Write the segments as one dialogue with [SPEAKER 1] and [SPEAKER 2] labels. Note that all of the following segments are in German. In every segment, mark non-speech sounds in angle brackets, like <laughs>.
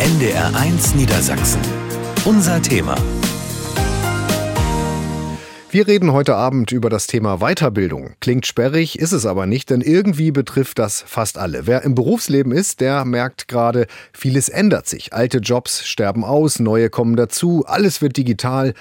[SPEAKER 1] NDR1 Niedersachsen. Unser Thema.
[SPEAKER 2] Wir reden heute Abend über das Thema Weiterbildung. Klingt sperrig, ist es aber nicht, denn irgendwie betrifft das fast alle. Wer im Berufsleben ist, der merkt gerade, vieles ändert sich. Alte Jobs sterben aus, neue kommen dazu, alles wird digital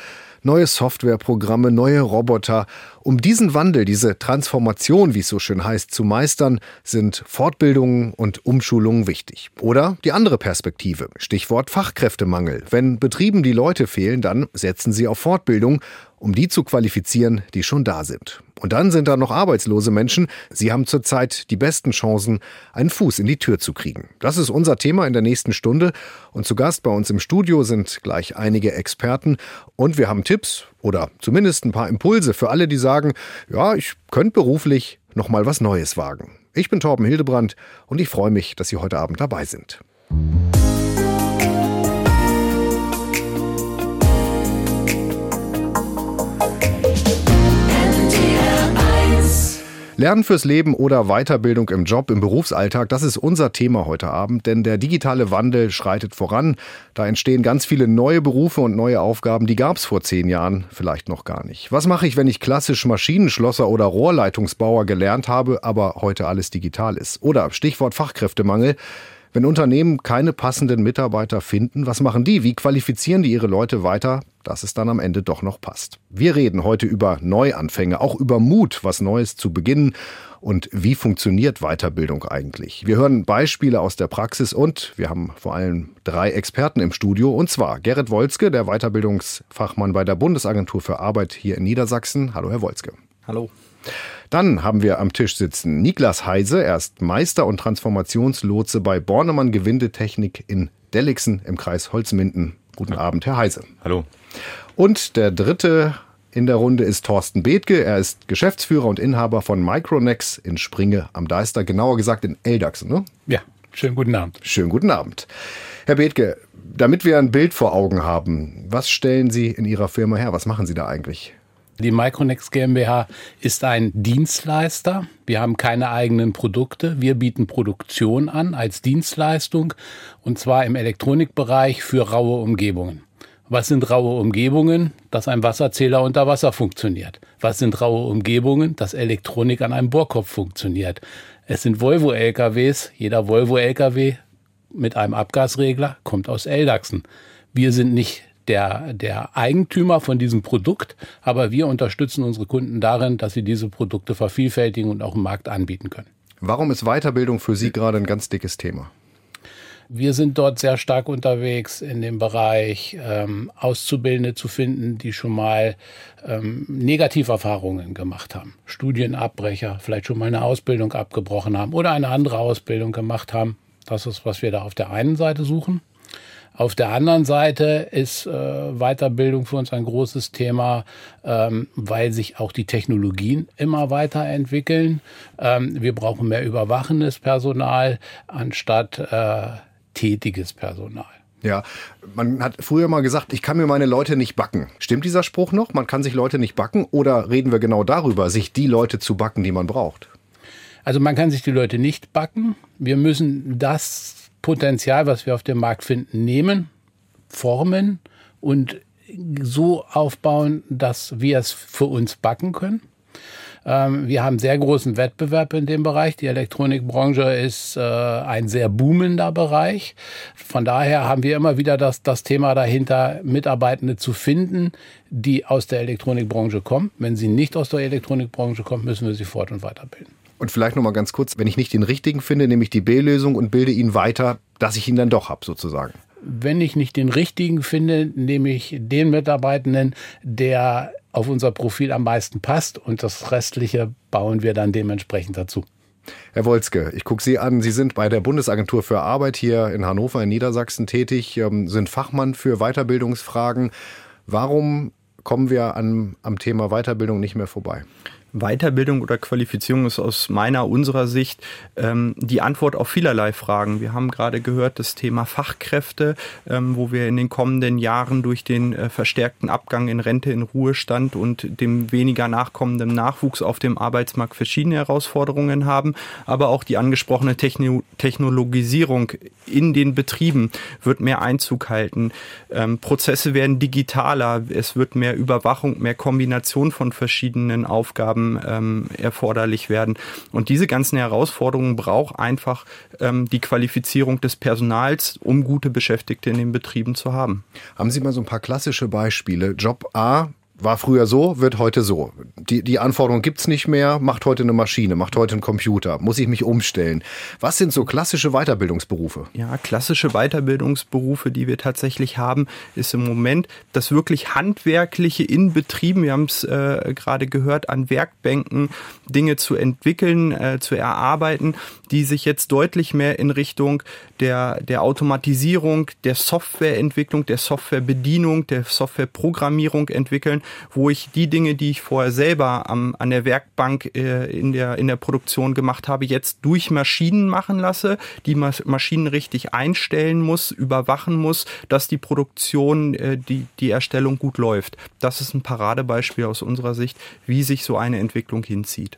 [SPEAKER 2] neue Softwareprogramme, neue Roboter. Um diesen Wandel, diese Transformation, wie es so schön heißt, zu meistern, sind Fortbildungen und Umschulungen wichtig. Oder die andere Perspektive, Stichwort Fachkräftemangel. Wenn Betrieben die Leute fehlen, dann setzen sie auf Fortbildung um die zu qualifizieren, die schon da sind. Und dann sind da noch arbeitslose Menschen. Sie haben zurzeit die besten Chancen, einen Fuß in die Tür zu kriegen. Das ist unser Thema in der nächsten Stunde. Und zu Gast bei uns im Studio sind gleich einige Experten. Und wir haben Tipps oder zumindest ein paar Impulse für alle, die sagen, ja, ich könnte beruflich noch mal was Neues wagen. Ich bin Torben Hildebrand und ich freue mich, dass Sie heute Abend dabei sind. Lernen fürs Leben oder Weiterbildung im Job, im Berufsalltag, das ist unser Thema heute Abend, denn der digitale Wandel schreitet voran. Da entstehen ganz viele neue Berufe und neue Aufgaben, die gab es vor zehn Jahren vielleicht noch gar nicht. Was mache ich, wenn ich klassisch Maschinenschlosser oder Rohrleitungsbauer gelernt habe, aber heute alles digital ist? Oder Stichwort Fachkräftemangel. Wenn Unternehmen keine passenden Mitarbeiter finden, was machen die? Wie qualifizieren die ihre Leute weiter, dass es dann am Ende doch noch passt? Wir reden heute über Neuanfänge, auch über Mut, was Neues zu beginnen und wie funktioniert Weiterbildung eigentlich. Wir hören Beispiele aus der Praxis und wir haben vor allem drei Experten im Studio und zwar Gerrit Wolzke, der Weiterbildungsfachmann bei der Bundesagentur für Arbeit hier in Niedersachsen. Hallo, Herr Wolzke.
[SPEAKER 3] Hallo.
[SPEAKER 2] Dann haben wir am Tisch sitzen Niklas Heise, er ist Meister und Transformationslotse bei Bornemann Gewindetechnik in Delixen im Kreis Holzminden. Guten Abend, Herr Heise.
[SPEAKER 3] Hallo.
[SPEAKER 2] Und der dritte in der Runde ist Thorsten Bethke. Er ist Geschäftsführer und Inhaber von Micronex in Springe am Deister, genauer gesagt in Eldachsen. Ne?
[SPEAKER 3] Ja, schönen guten Abend.
[SPEAKER 2] Schönen guten Abend. Herr Bethke, damit wir ein Bild vor Augen haben, was stellen Sie in Ihrer Firma her? Was machen Sie da eigentlich?
[SPEAKER 3] Die Micronex GmbH ist ein Dienstleister. Wir haben keine eigenen Produkte. Wir bieten Produktion an als Dienstleistung und zwar im Elektronikbereich für raue Umgebungen. Was sind raue Umgebungen? Dass ein Wasserzähler unter Wasser funktioniert. Was sind raue Umgebungen? Dass Elektronik an einem Bohrkopf funktioniert. Es sind Volvo-LKWs. Jeder Volvo-LKW mit einem Abgasregler kommt aus Eldachsen. Wir sind nicht der, der Eigentümer von diesem Produkt, aber wir unterstützen unsere Kunden darin, dass sie diese Produkte vervielfältigen und auch im Markt anbieten können.
[SPEAKER 2] Warum ist Weiterbildung für Sie gerade ein ganz dickes Thema?
[SPEAKER 3] Wir sind dort sehr stark unterwegs in dem Bereich, ähm, Auszubildende zu finden, die schon mal ähm, Negativerfahrungen gemacht haben. Studienabbrecher, vielleicht schon mal eine Ausbildung abgebrochen haben oder eine andere Ausbildung gemacht haben. Das ist, was wir da auf der einen Seite suchen. Auf der anderen Seite ist äh, Weiterbildung für uns ein großes Thema, ähm, weil sich auch die Technologien immer weiterentwickeln. Ähm, wir brauchen mehr überwachendes Personal anstatt äh, tätiges Personal.
[SPEAKER 2] Ja, man hat früher mal gesagt, ich kann mir meine Leute nicht backen. Stimmt dieser Spruch noch? Man kann sich Leute nicht backen? Oder reden wir genau darüber, sich die Leute zu backen, die man braucht?
[SPEAKER 3] Also man kann sich die Leute nicht backen. Wir müssen das Potenzial, was wir auf dem Markt finden, nehmen, formen und so aufbauen, dass wir es für uns backen können. Ähm, wir haben sehr großen Wettbewerb in dem Bereich. Die Elektronikbranche ist äh, ein sehr boomender Bereich. Von daher haben wir immer wieder das, das Thema dahinter, Mitarbeitende zu finden, die aus der Elektronikbranche kommen. Wenn sie nicht aus der Elektronikbranche kommen, müssen wir sie fort- und weiterbilden.
[SPEAKER 2] Und vielleicht noch mal ganz kurz, wenn ich nicht den richtigen finde, nehme ich die B-Lösung und bilde ihn weiter, dass ich ihn dann doch habe, sozusagen.
[SPEAKER 3] Wenn ich nicht den richtigen finde, nehme ich den Mitarbeitenden, der auf unser Profil am meisten passt und das Restliche bauen wir dann dementsprechend dazu.
[SPEAKER 2] Herr Wolzke, ich gucke Sie an. Sie sind bei der Bundesagentur für Arbeit hier in Hannover in Niedersachsen tätig, ähm, sind Fachmann für Weiterbildungsfragen. Warum kommen wir an, am Thema Weiterbildung nicht mehr vorbei?
[SPEAKER 4] Weiterbildung oder Qualifizierung ist aus meiner, unserer Sicht ähm, die Antwort auf vielerlei Fragen. Wir haben gerade gehört, das Thema Fachkräfte, ähm, wo wir in den kommenden Jahren durch den äh, verstärkten Abgang in Rente, in Ruhestand und dem weniger nachkommenden Nachwuchs auf dem Arbeitsmarkt verschiedene Herausforderungen haben. Aber auch die angesprochene Techno Technologisierung in den Betrieben wird mehr Einzug halten. Ähm, Prozesse werden digitaler. Es wird mehr Überwachung, mehr Kombination von verschiedenen Aufgaben Aufgaben ähm, erforderlich werden. Und diese ganzen Herausforderungen braucht einfach ähm, die Qualifizierung des Personals, um gute Beschäftigte in den Betrieben zu haben.
[SPEAKER 2] Haben Sie mal so ein paar klassische Beispiele? Job A war früher so, wird heute so. Die, die Anforderung gibt's nicht mehr, macht heute eine Maschine, macht heute ein Computer, muss ich mich umstellen. Was sind so klassische Weiterbildungsberufe?
[SPEAKER 4] Ja, klassische Weiterbildungsberufe, die wir tatsächlich haben, ist im Moment das wirklich handwerkliche in Betrieben, wir haben es äh, gerade gehört, an Werkbänken Dinge zu entwickeln, äh, zu erarbeiten, die sich jetzt deutlich mehr in Richtung der, der Automatisierung, der Softwareentwicklung, der Softwarebedienung, der Softwareprogrammierung entwickeln wo ich die Dinge, die ich vorher selber am, an der Werkbank äh, in, der, in der Produktion gemacht habe, jetzt durch Maschinen machen lasse, die Maschinen richtig einstellen muss, überwachen muss, dass die Produktion, äh, die, die Erstellung gut läuft. Das ist ein Paradebeispiel aus unserer Sicht, wie sich so eine Entwicklung hinzieht.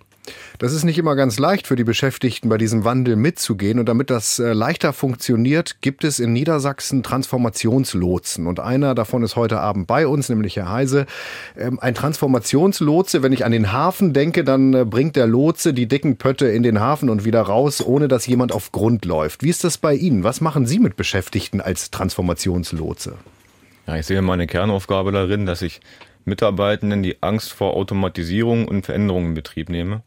[SPEAKER 2] Das ist nicht immer ganz leicht für die Beschäftigten, bei diesem Wandel mitzugehen. Und damit das äh, leichter funktioniert, gibt es in Niedersachsen Transformationslotsen. Und einer davon ist heute Abend bei uns, nämlich Herr Heise. Ähm, ein Transformationslotse, wenn ich an den Hafen denke, dann äh, bringt der Lotse die dicken Pötte in den Hafen und wieder raus, ohne dass jemand auf Grund läuft. Wie ist das bei Ihnen? Was machen Sie mit Beschäftigten als Transformationslotse?
[SPEAKER 5] Ja, ich sehe meine Kernaufgabe darin, dass ich Mitarbeitenden die Angst vor Automatisierung und Veränderungen in Betrieb nehme.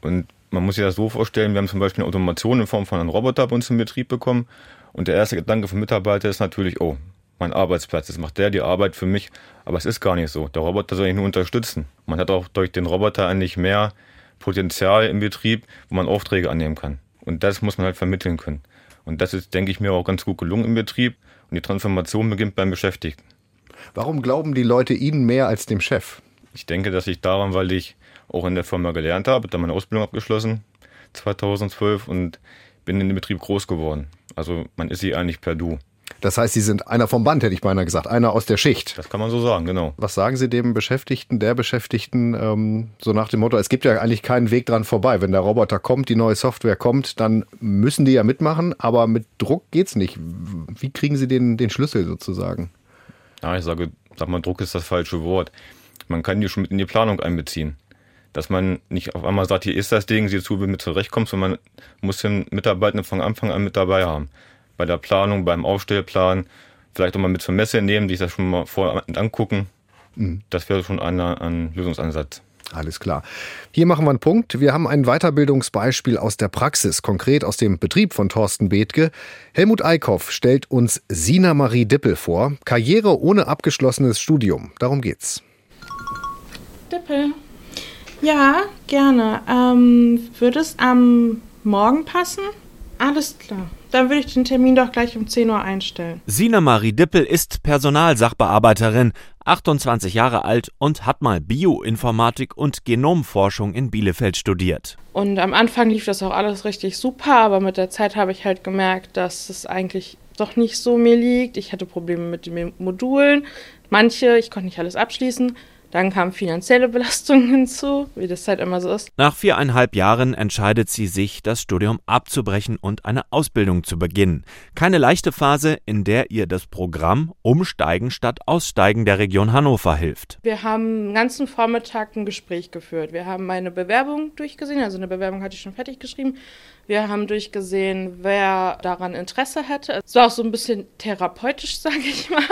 [SPEAKER 5] Und man muss sich das so vorstellen, wir haben zum Beispiel eine Automation in Form von einem Roboter bei uns im Betrieb bekommen. Und der erste Gedanke vom Mitarbeiter ist natürlich, oh, mein Arbeitsplatz, jetzt macht der die Arbeit für mich. Aber es ist gar nicht so. Der Roboter soll ich nur unterstützen. Man hat auch durch den Roboter eigentlich mehr Potenzial im Betrieb, wo man Aufträge annehmen kann. Und das muss man halt vermitteln können. Und das ist, denke ich mir, auch ganz gut gelungen im Betrieb. Und die Transformation beginnt beim Beschäftigten.
[SPEAKER 2] Warum glauben die Leute Ihnen mehr als dem Chef?
[SPEAKER 5] Ich denke, dass ich daran, weil ich auch in der Firma gelernt habe, da meine Ausbildung abgeschlossen 2012 und bin in dem Betrieb groß geworden. Also man ist sie eigentlich per Du.
[SPEAKER 2] Das heißt, Sie sind einer vom Band, hätte ich beinahe gesagt, einer aus der Schicht.
[SPEAKER 5] Das kann man so sagen, genau.
[SPEAKER 2] Was sagen Sie dem Beschäftigten, der Beschäftigten, ähm, so nach dem Motto, es gibt ja eigentlich keinen Weg dran vorbei. Wenn der Roboter kommt, die neue Software kommt, dann müssen die ja mitmachen, aber mit Druck geht's nicht. Wie kriegen Sie den, den Schlüssel sozusagen?
[SPEAKER 5] Ja, ich sage, sag mal, Druck ist das falsche Wort. Man kann die schon mit in die Planung einbeziehen. Dass man nicht auf einmal sagt, hier ist das Ding, sieh zu, wie du mit zurechtkommst, sondern man muss den Mitarbeitenden von Anfang an mit dabei haben. Bei der Planung, beim Aufstellplan, vielleicht auch mal mit zur Messe nehmen, sich das schon mal vorher angucken. Mhm. Das wäre schon ein, ein Lösungsansatz.
[SPEAKER 2] Alles klar. Hier machen wir einen Punkt. Wir haben ein Weiterbildungsbeispiel aus der Praxis, konkret aus dem Betrieb von Thorsten Bethke. Helmut Eickhoff stellt uns Sina Marie Dippel vor. Karriere ohne abgeschlossenes Studium. Darum geht's.
[SPEAKER 6] Dippel. Ja, gerne. Ähm, würde es am Morgen passen? Alles klar. Dann würde ich den Termin doch gleich um 10 Uhr einstellen.
[SPEAKER 7] Sina Marie Dippel ist Personalsachbearbeiterin, 28 Jahre alt und hat mal Bioinformatik und Genomforschung in Bielefeld studiert.
[SPEAKER 6] Und am Anfang lief das auch alles richtig super, aber mit der Zeit habe ich halt gemerkt, dass es eigentlich doch nicht so mir liegt. Ich hatte Probleme mit den Modulen. Manche, ich konnte nicht alles abschließen. Dann kamen finanzielle Belastungen <laughs> hinzu, wie das halt immer so ist.
[SPEAKER 7] Nach viereinhalb Jahren entscheidet sie sich, das Studium abzubrechen und eine Ausbildung zu beginnen. Keine leichte Phase, in der ihr das Programm Umsteigen statt Aussteigen der Region Hannover hilft.
[SPEAKER 6] Wir haben den ganzen Vormittag ein Gespräch geführt. Wir haben meine Bewerbung durchgesehen, also eine Bewerbung hatte ich schon fertig geschrieben. Wir haben durchgesehen, wer daran Interesse hätte. Es war auch so ein bisschen therapeutisch, <laughs> sage ich mal.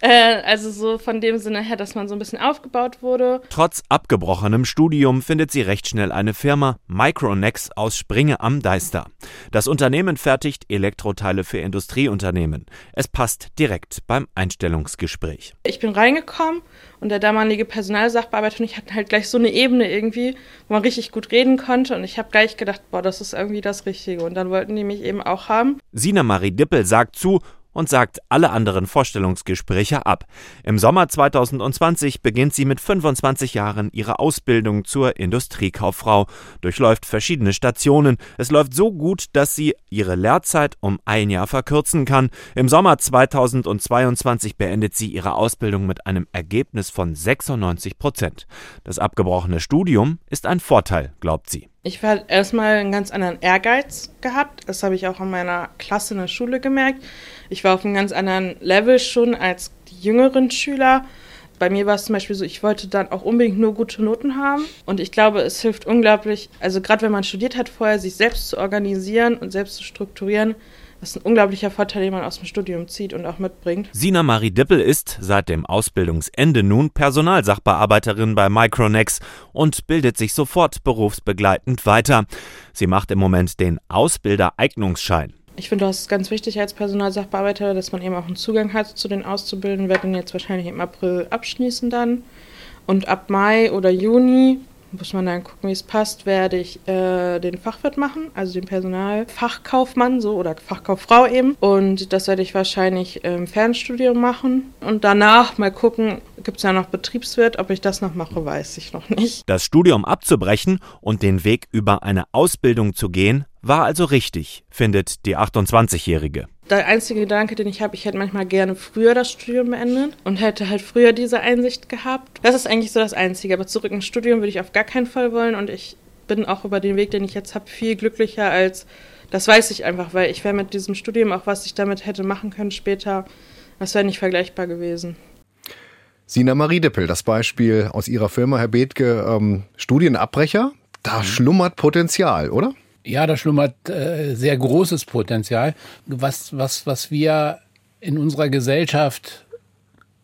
[SPEAKER 6] Äh, also so von dem Sinne her, dass man so ein bisschen aufgebaut wurde.
[SPEAKER 7] Trotz abgebrochenem Studium findet sie recht schnell eine Firma, Micronex aus Springe am Deister. Das Unternehmen fertigt Elektroteile für Industrieunternehmen. Es passt direkt beim Einstellungsgespräch.
[SPEAKER 6] Ich bin reingekommen und der damalige Personalsachbearbeiter und ich hatten halt gleich so eine Ebene irgendwie, wo man richtig gut reden konnte. Und ich habe gleich gedacht, boah, das ist irgendwie das Richtige. Und dann wollten die mich eben auch haben.
[SPEAKER 7] Sina Marie Dippel sagt zu, und sagt alle anderen Vorstellungsgespräche ab. Im Sommer 2020 beginnt sie mit 25 Jahren ihre Ausbildung zur Industriekauffrau, durchläuft verschiedene Stationen. Es läuft so gut, dass sie ihre Lehrzeit um ein Jahr verkürzen kann. Im Sommer 2022 beendet sie ihre Ausbildung mit einem Ergebnis von 96 Prozent. Das abgebrochene Studium ist ein Vorteil, glaubt sie.
[SPEAKER 6] Ich habe erstmal einen ganz anderen Ehrgeiz gehabt. Das habe ich auch in meiner Klasse in der Schule gemerkt. Ich war auf einem ganz anderen Level schon als die jüngeren Schüler. Bei mir war es zum Beispiel so, ich wollte dann auch unbedingt nur gute Noten haben. Und ich glaube, es hilft unglaublich, also gerade wenn man studiert hat vorher, sich selbst zu organisieren und selbst zu strukturieren, das ist ein unglaublicher Vorteil, den man aus dem Studium zieht und auch mitbringt.
[SPEAKER 7] Sina Marie Dippel ist seit dem Ausbildungsende nun Personalsachbearbeiterin bei Micronex und bildet sich sofort berufsbegleitend weiter. Sie macht im Moment den Ausbildereignungsschein.
[SPEAKER 6] Ich finde, das ist ganz wichtig als Personalsachbearbeiter, dass man eben auch einen Zugang hat zu den Auszubildenden. Wir werden jetzt wahrscheinlich im April abschließen dann. Und ab Mai oder Juni muss man dann gucken, wie es passt, werde ich äh, den Fachwirt machen, also den Personalfachkaufmann so oder Fachkauffrau eben. Und das werde ich wahrscheinlich im Fernstudium machen. Und danach mal gucken, gibt es ja noch Betriebswirt, ob ich das noch mache, weiß ich noch nicht.
[SPEAKER 7] Das Studium abzubrechen und den Weg über eine Ausbildung zu gehen, war also richtig, findet die 28-Jährige.
[SPEAKER 6] Der einzige Gedanke, den ich habe, ich hätte manchmal gerne früher das Studium beendet und hätte halt früher diese Einsicht gehabt. Das ist eigentlich so das Einzige. Aber zurück ins Studium würde ich auf gar keinen Fall wollen und ich bin auch über den Weg, den ich jetzt habe, viel glücklicher als, das weiß ich einfach, weil ich wäre mit diesem Studium, auch was ich damit hätte machen können später, das wäre nicht vergleichbar gewesen.
[SPEAKER 2] Sina Marie Dippel, das Beispiel aus Ihrer Firma, Herr Bethke, ähm, Studienabbrecher, da mhm. schlummert Potenzial, oder?
[SPEAKER 3] Ja, da schlummert äh, sehr großes Potenzial, was, was, was wir in unserer Gesellschaft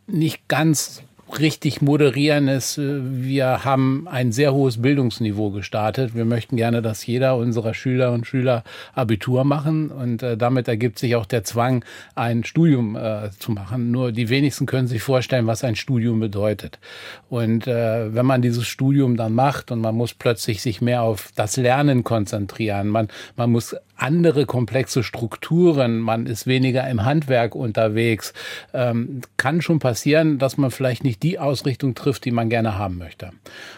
[SPEAKER 3] nicht ganz richtig moderieren ist, äh, wir haben ein sehr hohes Bildungsniveau gestartet. Wir möchten gerne, dass jeder unserer Schüler und Schüler Abitur machen und äh, damit ergibt sich auch der Zwang, ein Studium äh, zu machen. Nur die wenigsten können sich vorstellen, was ein Studium bedeutet. Und äh, wenn man dieses Studium dann macht und man muss plötzlich sich mehr auf das Lernen konzentrieren, man, man muss andere komplexe Strukturen, man ist weniger im Handwerk unterwegs, ähm, kann schon passieren, dass man vielleicht nicht die Ausrichtung trifft, die man gerne haben möchte.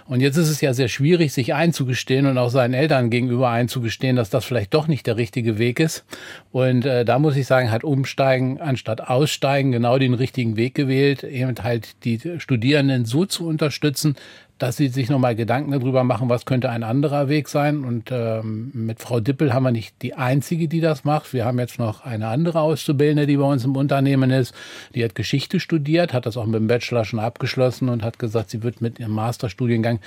[SPEAKER 3] Und jetzt ist es ja sehr schwierig, sich einzugestehen und auch seinen Eltern gegenüber einzugestehen, dass das vielleicht doch nicht der richtige Weg ist. Und äh, da muss ich sagen, hat Umsteigen anstatt Aussteigen genau den richtigen Weg gewählt, eben halt die Studierenden so zu unterstützen, dass sie sich nochmal Gedanken darüber machen, was könnte ein anderer Weg sein. Und ähm, mit Frau Dippel haben wir nicht die einzige, die das macht. Wir haben jetzt noch eine andere Auszubildende, die bei uns im Unternehmen ist. Die hat Geschichte studiert, hat das auch mit dem Bachelor schon abgeschlossen und hat gesagt, sie wird mit ihrem Masterstudiengang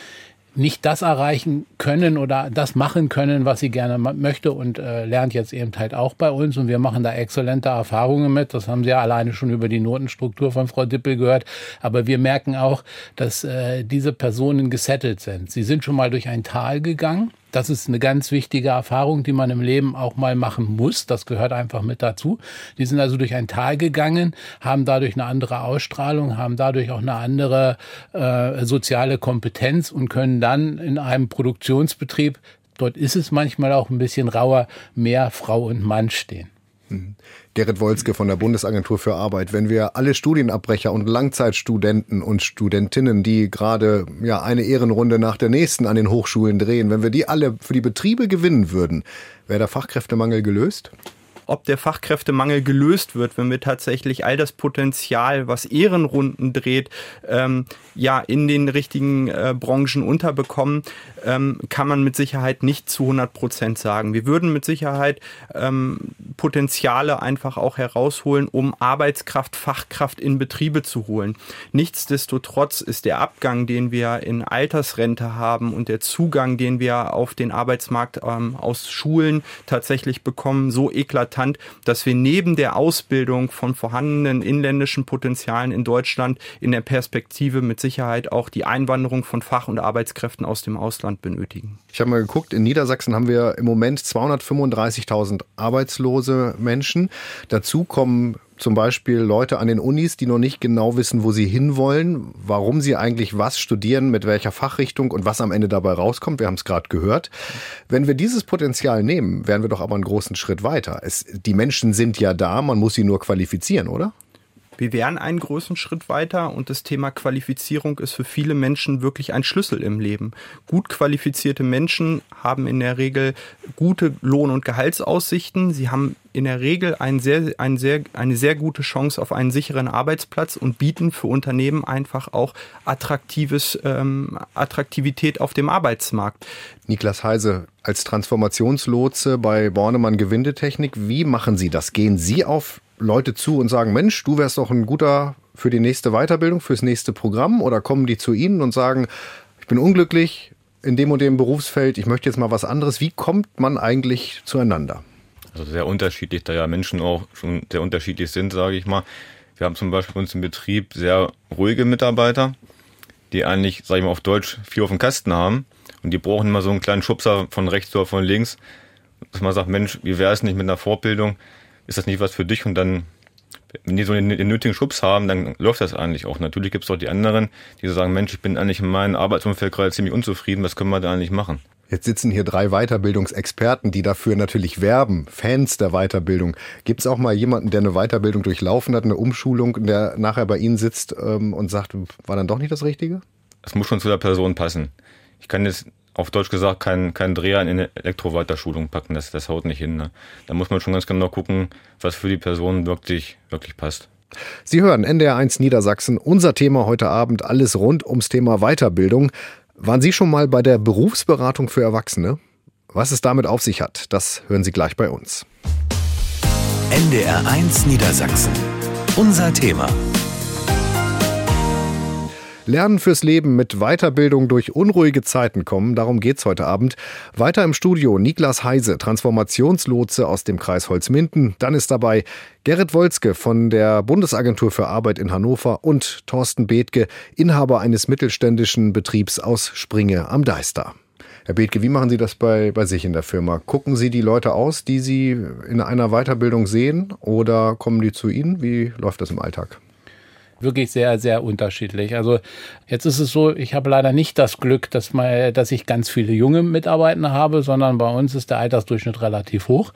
[SPEAKER 3] nicht das erreichen können oder das machen können, was sie gerne möchte und äh, lernt jetzt eben halt auch bei uns und wir machen da exzellente Erfahrungen mit. Das haben Sie ja alleine schon über die Notenstruktur von Frau Dippel gehört. Aber wir merken auch, dass äh, diese Personen gesettelt sind. Sie sind schon mal durch ein Tal gegangen das ist eine ganz wichtige Erfahrung, die man im Leben auch mal machen muss. Das gehört einfach mit dazu. Die sind also durch ein Tal gegangen, haben dadurch eine andere Ausstrahlung, haben dadurch auch eine andere äh, soziale Kompetenz und können dann in einem Produktionsbetrieb, dort ist es manchmal auch ein bisschen rauer, mehr Frau und Mann stehen.
[SPEAKER 2] Mhm. Gerrit Wolzke von der Bundesagentur für Arbeit. Wenn wir alle Studienabbrecher und Langzeitstudenten und Studentinnen, die gerade ja eine Ehrenrunde nach der nächsten an den Hochschulen drehen, wenn wir die alle für die Betriebe gewinnen würden, wäre der Fachkräftemangel gelöst?
[SPEAKER 4] Ob der Fachkräftemangel gelöst wird, wenn wir tatsächlich all das Potenzial, was Ehrenrunden dreht, ähm, ja in den richtigen äh, Branchen unterbekommen, ähm, kann man mit Sicherheit nicht zu 100 Prozent sagen. Wir würden mit Sicherheit ähm, Potenziale einfach auch herausholen, um Arbeitskraft, Fachkraft in Betriebe zu holen. Nichtsdestotrotz ist der Abgang, den wir in Altersrente haben und der Zugang, den wir auf den Arbeitsmarkt ähm, aus Schulen tatsächlich bekommen, so eklatant, dass wir neben der Ausbildung von vorhandenen inländischen Potenzialen in Deutschland in der Perspektive mit Sicherheit auch die Einwanderung von Fach- und Arbeitskräften aus dem Ausland benötigen.
[SPEAKER 2] Ich habe mal geguckt, in Niedersachsen haben wir im Moment 235.000 arbeitslose Menschen. Dazu kommen zum Beispiel Leute an den Unis, die noch nicht genau wissen, wo sie hinwollen, warum sie eigentlich was studieren, mit welcher Fachrichtung und was am Ende dabei rauskommt. Wir haben es gerade gehört. Wenn wir dieses Potenzial nehmen, wären wir doch aber einen großen Schritt weiter. Es, die Menschen sind ja da, man muss sie nur qualifizieren, oder?
[SPEAKER 4] Wir wären einen großen Schritt weiter und das Thema Qualifizierung ist für viele Menschen wirklich ein Schlüssel im Leben. Gut qualifizierte Menschen haben in der Regel gute Lohn- und Gehaltsaussichten. Sie haben in der Regel ein sehr, ein sehr, eine sehr gute Chance auf einen sicheren Arbeitsplatz und bieten für Unternehmen einfach auch attraktives, ähm, Attraktivität auf dem Arbeitsmarkt.
[SPEAKER 2] Niklas Heise, als Transformationslotse bei Bornemann Gewindetechnik, wie machen Sie das? Gehen Sie auf Leute zu und sagen, Mensch, du wärst doch ein guter für die nächste Weiterbildung, fürs nächste Programm? Oder kommen die zu Ihnen und sagen, ich bin unglücklich in dem und dem Berufsfeld, ich möchte jetzt mal was anderes. Wie kommt man eigentlich zueinander?
[SPEAKER 5] Also sehr unterschiedlich, da ja Menschen auch schon sehr unterschiedlich sind, sage ich mal. Wir haben zum Beispiel bei uns im Betrieb sehr ruhige Mitarbeiter, die eigentlich, sage ich mal auf Deutsch, viel auf dem Kasten haben. Und die brauchen immer so einen kleinen Schubser von rechts oder von links, dass man sagt, Mensch, wie wäre es nicht mit einer Fortbildung? Ist das nicht was für dich? Und dann, wenn die so den, den nötigen Schubs haben, dann läuft das eigentlich auch. Natürlich gibt es auch die anderen, die so sagen, Mensch, ich bin eigentlich in meinem Arbeitsumfeld gerade ziemlich unzufrieden, was können wir da eigentlich machen?
[SPEAKER 2] Jetzt sitzen hier drei Weiterbildungsexperten, die dafür natürlich werben, Fans der Weiterbildung. Gibt es auch mal jemanden, der eine Weiterbildung durchlaufen hat, eine Umschulung, der nachher bei Ihnen sitzt ähm, und sagt, war dann doch nicht das Richtige?
[SPEAKER 5] Es muss schon zu der Person passen. Ich kann jetzt auf Deutsch gesagt keinen kein Dreher in eine Elektroweiterschulung packen. Das, das haut nicht hin. Ne? Da muss man schon ganz genau gucken, was für die Person wirklich, wirklich passt.
[SPEAKER 2] Sie hören NDR1 Niedersachsen. Unser Thema heute Abend alles rund ums Thema Weiterbildung. Waren Sie schon mal bei der Berufsberatung für Erwachsene? Was es damit auf sich hat, das hören Sie gleich bei uns.
[SPEAKER 1] NDR1 Niedersachsen. Unser Thema.
[SPEAKER 2] Lernen fürs Leben mit Weiterbildung durch unruhige Zeiten kommen, darum geht's heute Abend. Weiter im Studio Niklas Heise, Transformationslotse aus dem Kreis Holzminden. Dann ist dabei Gerrit Wolzke von der Bundesagentur für Arbeit in Hannover und Thorsten Bethke, Inhaber eines mittelständischen Betriebs aus Springe am Deister. Herr Bethke, wie machen Sie das bei, bei sich in der Firma? Gucken Sie die Leute aus, die Sie in einer Weiterbildung sehen oder kommen die zu Ihnen? Wie läuft das im Alltag?
[SPEAKER 3] Wirklich sehr, sehr unterschiedlich. Also jetzt ist es so, ich habe leider nicht das Glück, dass, mal, dass ich ganz viele junge Mitarbeiter habe, sondern bei uns ist der Altersdurchschnitt relativ hoch.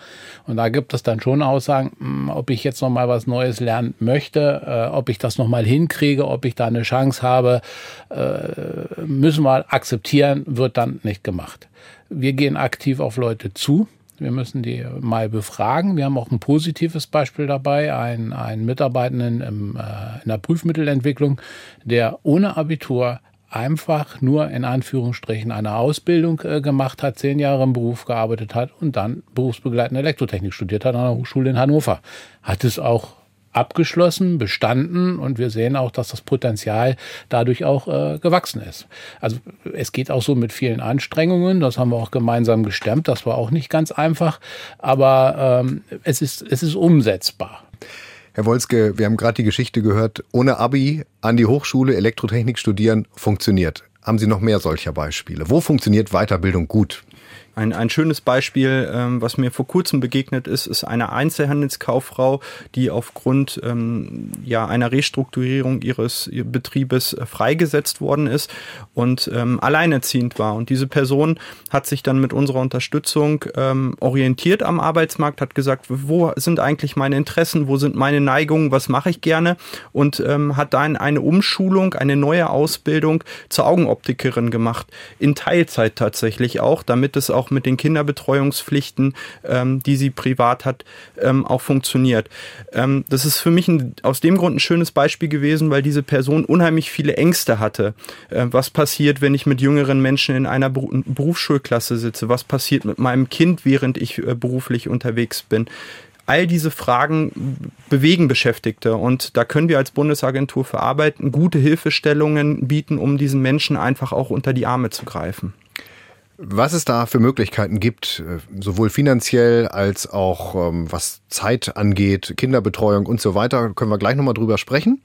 [SPEAKER 3] Und da gibt es dann schon Aussagen, hm, ob ich jetzt noch mal was Neues lernen möchte, äh, ob ich das noch mal hinkriege, ob ich da eine Chance habe, äh, müssen wir akzeptieren, wird dann nicht gemacht. Wir gehen aktiv auf Leute zu wir müssen die mal befragen. Wir haben auch ein positives Beispiel dabei, einen, einen Mitarbeitenden im, äh, in der Prüfmittelentwicklung, der ohne Abitur einfach nur in Anführungsstrichen eine Ausbildung äh, gemacht hat, zehn Jahre im Beruf gearbeitet hat und dann berufsbegleitende Elektrotechnik studiert hat an der Hochschule in Hannover. Hat es auch abgeschlossen, bestanden und wir sehen auch, dass das Potenzial dadurch auch äh, gewachsen ist. Also es geht auch so mit vielen Anstrengungen, das haben wir auch gemeinsam gestemmt, das war auch nicht ganz einfach, aber ähm, es, ist, es ist umsetzbar.
[SPEAKER 2] Herr Wolzke, wir haben gerade die Geschichte gehört, ohne Abi an die Hochschule Elektrotechnik studieren funktioniert. Haben Sie noch mehr solcher Beispiele? Wo funktioniert Weiterbildung gut?
[SPEAKER 4] Ein, ein schönes Beispiel, ähm, was mir vor kurzem begegnet ist, ist eine Einzelhandelskauffrau, die aufgrund ähm, ja, einer Restrukturierung ihres Betriebes äh, freigesetzt worden ist und ähm, alleinerziehend war. Und diese Person hat sich dann mit unserer Unterstützung ähm, orientiert am Arbeitsmarkt, hat gesagt, wo sind eigentlich meine Interessen, wo sind meine Neigungen, was mache ich gerne und ähm, hat dann eine Umschulung, eine neue Ausbildung zur Augenoptikerin gemacht, in Teilzeit tatsächlich auch, damit es auch mit den Kinderbetreuungspflichten, ähm, die sie privat hat, ähm, auch funktioniert. Ähm, das ist für mich ein, aus dem Grund ein schönes Beispiel gewesen, weil diese Person unheimlich viele Ängste hatte. Äh, was passiert, wenn ich mit jüngeren Menschen in einer Berufsschulklasse sitze? Was passiert mit meinem Kind, während ich äh, beruflich unterwegs bin? all diese Fragen bewegen Beschäftigte. Und da können wir als Bundesagentur für Arbeit gute Hilfestellungen bieten, um diesen Menschen einfach auch unter die Arme zu greifen.
[SPEAKER 2] Was es da für Möglichkeiten gibt, äh, sowohl finanziell als auch ähm, was Zeit angeht, Kinderbetreuung und so weiter, können wir gleich nochmal drüber sprechen.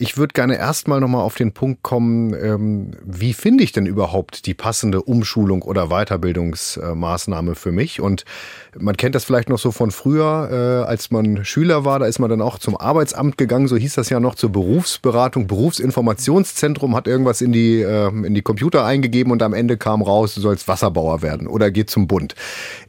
[SPEAKER 2] Ich würde gerne erstmal nochmal auf den Punkt kommen, ähm, wie finde ich denn überhaupt die passende Umschulung oder Weiterbildungsmaßnahme für mich? Und man kennt das vielleicht noch so von früher, äh, als man Schüler war, da ist man dann auch zum Arbeitsamt gegangen, so hieß das ja noch, zur Berufsberatung, Berufsinformationszentrum, hat irgendwas in die, äh, in die Computer eingegeben und am Ende kam raus, du sollst Wasserbauer werden oder geht zum Bund.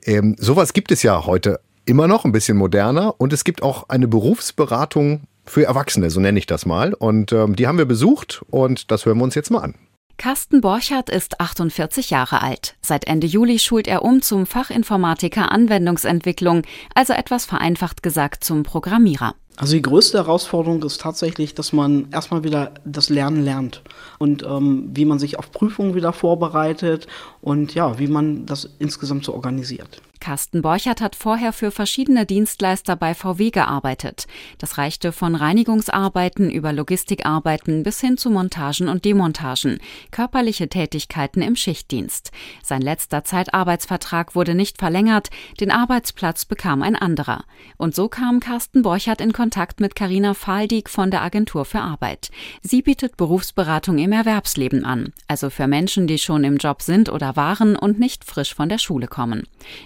[SPEAKER 2] Ähm, sowas gibt es ja heute immer noch, ein bisschen moderner und es gibt auch eine Berufsberatung für Erwachsene, so nenne ich das mal. Und ähm, die haben wir besucht und das hören wir uns jetzt mal an.
[SPEAKER 8] Carsten Borchardt ist 48 Jahre alt. Seit Ende Juli schult er um zum Fachinformatiker Anwendungsentwicklung, also etwas vereinfacht gesagt zum Programmierer.
[SPEAKER 9] Also die größte Herausforderung ist tatsächlich, dass man erstmal wieder das Lernen lernt und ähm, wie man sich auf Prüfungen wieder vorbereitet und ja, wie man das insgesamt so organisiert.
[SPEAKER 8] Carsten Borchert hat vorher für verschiedene Dienstleister bei VW gearbeitet. Das reichte von Reinigungsarbeiten über Logistikarbeiten bis hin zu Montagen und Demontagen, körperliche Tätigkeiten im Schichtdienst. Sein letzter Zeitarbeitsvertrag wurde nicht verlängert, den Arbeitsplatz bekam ein anderer. Und so kam Carsten Borchert in Kontakt mit Karina Faldig von der Agentur für Arbeit. Sie bietet Berufsberatung im Erwerbsleben an, also für Menschen, die schon im Job sind oder waren und nicht frisch von der Schule kommen.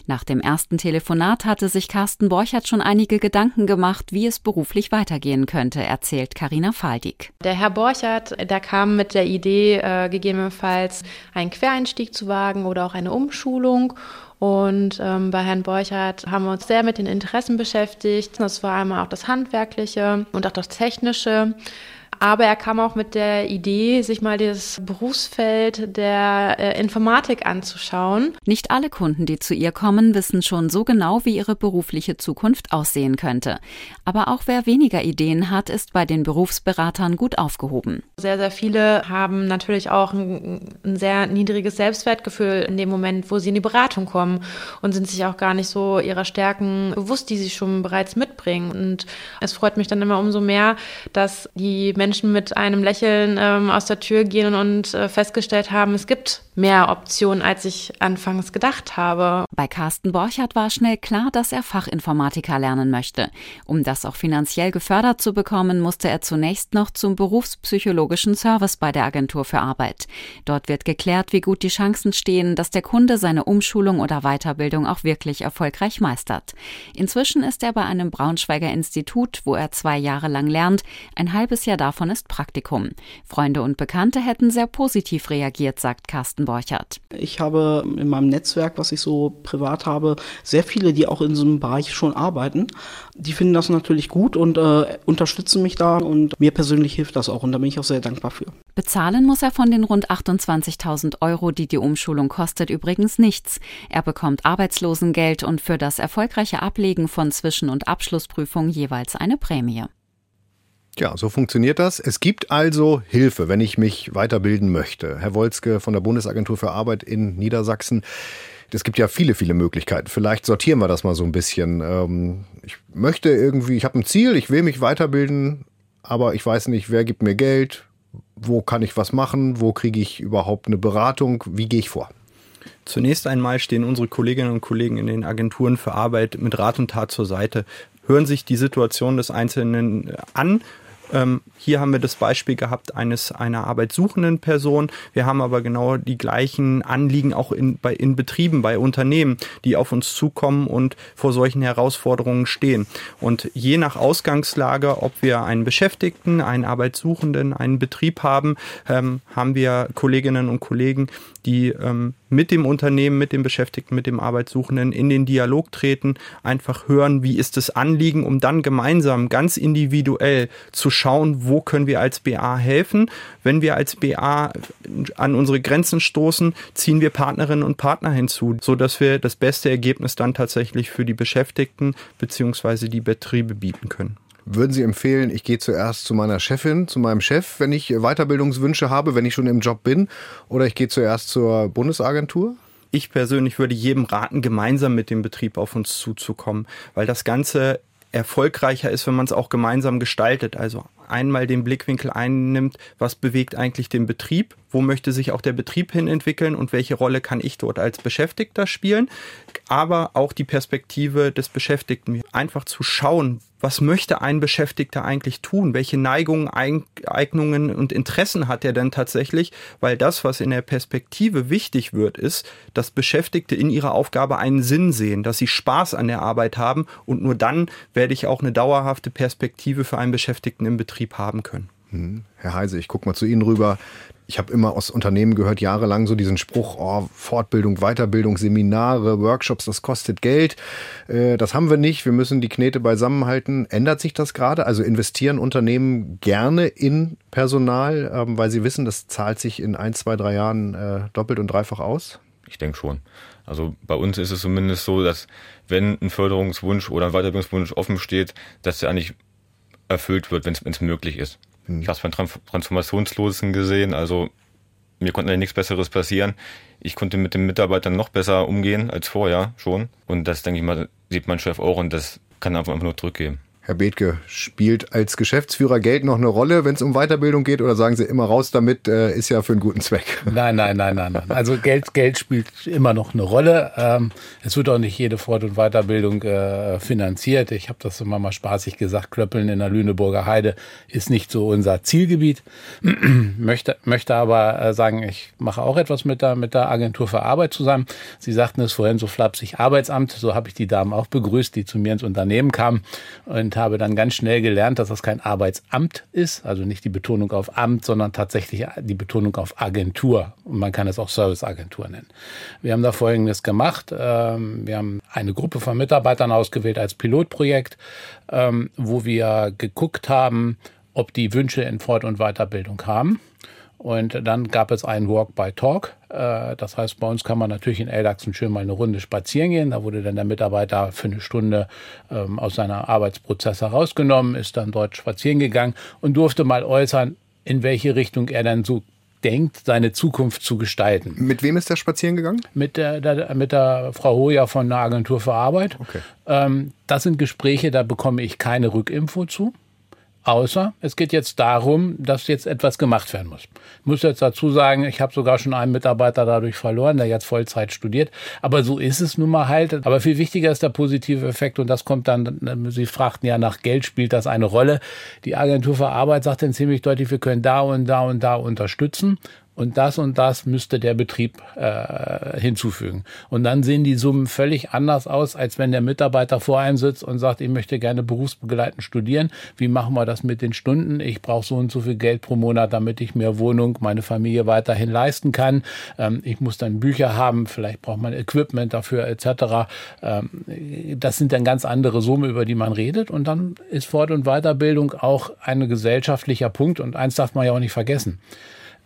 [SPEAKER 8] Nach nach dem ersten Telefonat hatte sich Carsten Borchert schon einige Gedanken gemacht, wie es beruflich weitergehen könnte, erzählt Karina Faldig.
[SPEAKER 10] Der Herr Borchert, der kam mit der Idee, äh, gegebenenfalls einen Quereinstieg zu wagen oder auch eine Umschulung. Und ähm, bei Herrn Borchert haben wir uns sehr mit den Interessen beschäftigt. Das war einmal auch das Handwerkliche und auch das Technische. Aber er kam auch mit der Idee, sich mal das Berufsfeld der äh, Informatik anzuschauen.
[SPEAKER 8] Nicht alle Kunden, die zu ihr kommen, wissen schon so genau, wie ihre berufliche Zukunft aussehen könnte. Aber auch wer weniger Ideen hat, ist bei den Berufsberatern gut aufgehoben.
[SPEAKER 10] Sehr, sehr viele haben natürlich auch ein, ein sehr niedriges Selbstwertgefühl in dem Moment, wo sie in die Beratung kommen und sind sich auch gar nicht so ihrer Stärken bewusst, die sie schon bereits mitbringen. Und es freut mich dann immer umso mehr, dass die Menschen mit einem Lächeln ähm, aus der Tür gehen und äh, festgestellt haben, es gibt mehr Optionen, als ich anfangs gedacht habe.
[SPEAKER 8] Bei Carsten Borchert war schnell klar, dass er Fachinformatiker lernen möchte. Um das auch finanziell gefördert zu bekommen, musste er zunächst noch zum berufspsychologischen Service bei der Agentur für Arbeit. Dort wird geklärt, wie gut die Chancen stehen, dass der Kunde seine Umschulung oder Weiterbildung auch wirklich erfolgreich meistert. Inzwischen ist er bei einem Braunschweiger Institut, wo er zwei Jahre lang lernt. Ein halbes Jahr davon davon ist Praktikum. Freunde und Bekannte hätten sehr positiv reagiert, sagt Carsten Borchert.
[SPEAKER 9] Ich habe in meinem Netzwerk, was ich so privat habe, sehr viele, die auch in einem Bereich schon arbeiten. Die finden das natürlich gut und äh, unterstützen mich da und mir persönlich hilft das auch und da bin ich auch sehr dankbar für.
[SPEAKER 8] Bezahlen muss er von den rund 28.000 Euro, die die Umschulung kostet, übrigens nichts. Er bekommt Arbeitslosengeld und für das erfolgreiche Ablegen von Zwischen- und Abschlussprüfungen jeweils eine Prämie.
[SPEAKER 2] Ja, so funktioniert das. Es gibt also Hilfe, wenn ich mich weiterbilden möchte. Herr Wolzke von der Bundesagentur für Arbeit in Niedersachsen. Es gibt ja viele, viele Möglichkeiten. Vielleicht sortieren wir das mal so ein bisschen. Ähm, ich möchte irgendwie, ich habe ein Ziel, ich will mich weiterbilden, aber ich weiß nicht, wer gibt mir Geld, wo kann ich was machen, wo kriege ich überhaupt eine Beratung, wie gehe ich vor?
[SPEAKER 4] Zunächst einmal stehen unsere Kolleginnen und Kollegen in den Agenturen für Arbeit mit Rat und Tat zur Seite, hören sich die Situation des Einzelnen an, ähm, hier haben wir das Beispiel gehabt eines einer arbeitssuchenden Person. Wir haben aber genau die gleichen Anliegen auch in, bei, in Betrieben, bei Unternehmen, die auf uns zukommen und vor solchen Herausforderungen stehen. Und je nach Ausgangslage, ob wir einen Beschäftigten, einen Arbeitssuchenden, einen Betrieb haben, ähm, haben wir Kolleginnen und Kollegen, die ähm, mit dem Unternehmen, mit dem Beschäftigten, mit dem Arbeitssuchenden in den Dialog treten, einfach hören, wie ist das Anliegen, um dann gemeinsam ganz individuell zu schauen, wo können wir als BA helfen. Wenn wir als BA an unsere Grenzen stoßen, ziehen wir Partnerinnen und Partner hinzu, so dass wir das beste Ergebnis dann tatsächlich für die Beschäftigten bzw. die Betriebe bieten können.
[SPEAKER 2] Würden Sie empfehlen, ich gehe zuerst zu meiner Chefin, zu meinem Chef, wenn ich Weiterbildungswünsche habe, wenn ich schon im Job bin, oder ich gehe zuerst zur Bundesagentur?
[SPEAKER 4] Ich persönlich würde jedem raten, gemeinsam mit dem Betrieb auf uns zuzukommen, weil das Ganze erfolgreicher ist, wenn man es auch gemeinsam gestaltet. Also einmal den Blickwinkel einnimmt, was bewegt eigentlich den Betrieb, wo möchte sich auch der Betrieb hin entwickeln und welche Rolle kann ich dort als Beschäftigter spielen, aber auch die Perspektive des Beschäftigten. Einfach zu schauen, was möchte ein Beschäftigter eigentlich tun? Welche Neigungen, Eignungen und Interessen hat er denn tatsächlich? Weil das, was in der Perspektive wichtig wird, ist, dass Beschäftigte in ihrer Aufgabe einen Sinn sehen, dass sie Spaß an der Arbeit haben und nur dann werde ich auch eine dauerhafte Perspektive für einen Beschäftigten im Betrieb haben können.
[SPEAKER 2] Hm. Herr Heise, ich gucke mal zu Ihnen rüber ich habe immer aus Unternehmen gehört, jahrelang so diesen Spruch, oh, Fortbildung, Weiterbildung, Seminare, Workshops, das kostet Geld. Äh, das haben wir nicht, wir müssen die Knete beisammenhalten. Ändert sich das gerade? Also investieren Unternehmen gerne in Personal, ähm, weil sie wissen, das zahlt sich in ein, zwei, drei Jahren äh, doppelt und dreifach aus?
[SPEAKER 5] Ich denke schon. Also bei uns ist es zumindest so, dass wenn ein Förderungswunsch oder ein Weiterbildungswunsch offen steht, dass der eigentlich erfüllt wird, wenn es möglich ist. Hm. Ich habe es beim Transformationslosen gesehen, also mir konnte ja nichts Besseres passieren. Ich konnte mit den Mitarbeitern noch besser umgehen als vorher schon. Und das, denke ich mal, sieht mein Chef auch und das kann einfach nur zurückgeben.
[SPEAKER 2] Herr Bethke, spielt als Geschäftsführer Geld noch eine Rolle, wenn es um Weiterbildung geht, oder sagen Sie immer raus damit, äh, ist ja für einen guten Zweck? <laughs>
[SPEAKER 3] Nein, nein, nein, nein, nein. Also Geld, Geld spielt immer noch eine Rolle. Ähm, es wird auch nicht jede Fort- und Weiterbildung äh, finanziert. Ich habe das immer mal spaßig gesagt, Klöppeln in der Lüneburger Heide ist nicht so unser Zielgebiet. <clears throat> möchte, möchte aber äh, sagen, ich mache auch etwas mit der, mit der Agentur für Arbeit zusammen. Sie sagten es vorhin so flapsig, Arbeitsamt. So habe ich die Damen auch begrüßt, die zu mir ins Unternehmen kamen. Und und habe dann ganz schnell gelernt, dass das kein Arbeitsamt ist, also nicht die Betonung auf Amt, sondern tatsächlich die Betonung auf Agentur. Und man kann es auch Serviceagentur nennen. Wir haben da Folgendes gemacht. Ähm, wir haben eine Gruppe von Mitarbeitern ausgewählt als Pilotprojekt, ähm, wo wir geguckt haben, ob die Wünsche in Fort- und Weiterbildung haben. Und dann gab es einen Walk by Talk. Äh, das heißt, bei uns kann man natürlich in Eldachsen schön mal eine Runde spazieren gehen. Da wurde dann der Mitarbeiter für eine Stunde ähm, aus seiner Arbeitsprozess herausgenommen, ist dann dort spazieren gegangen und durfte mal äußern, in welche Richtung er dann so denkt, seine Zukunft zu gestalten.
[SPEAKER 2] Mit wem ist der spazieren gegangen?
[SPEAKER 3] Mit der, der mit der Frau Hoja von der Agentur für Arbeit.
[SPEAKER 2] Okay.
[SPEAKER 3] Ähm, das sind Gespräche, da bekomme ich keine Rückinfo zu. Außer es geht jetzt darum, dass jetzt etwas gemacht werden muss. Ich muss jetzt dazu sagen, ich habe sogar schon einen Mitarbeiter dadurch verloren, der jetzt Vollzeit studiert. Aber so ist es nun mal halt. Aber viel wichtiger ist der positive Effekt und das kommt dann, Sie fragten ja nach Geld, spielt das eine Rolle. Die Agentur für Arbeit sagt dann ziemlich deutlich, wir können da und da und da unterstützen und das und das müsste der Betrieb äh, hinzufügen. Und dann sehen die Summen völlig anders aus, als wenn der Mitarbeiter vor einem sitzt und sagt, ich möchte gerne berufsbegleitend studieren. Wie machen wir das mit den Stunden? Ich brauche so und so viel Geld pro Monat, damit ich mir Wohnung, meine Familie weiterhin leisten kann. Ähm, ich muss dann Bücher haben, vielleicht braucht man Equipment dafür etc. Ähm, das sind dann ganz andere Summen, über die man redet. Und dann ist Fort- und Weiterbildung auch ein gesellschaftlicher Punkt. Und eins darf man ja auch nicht vergessen.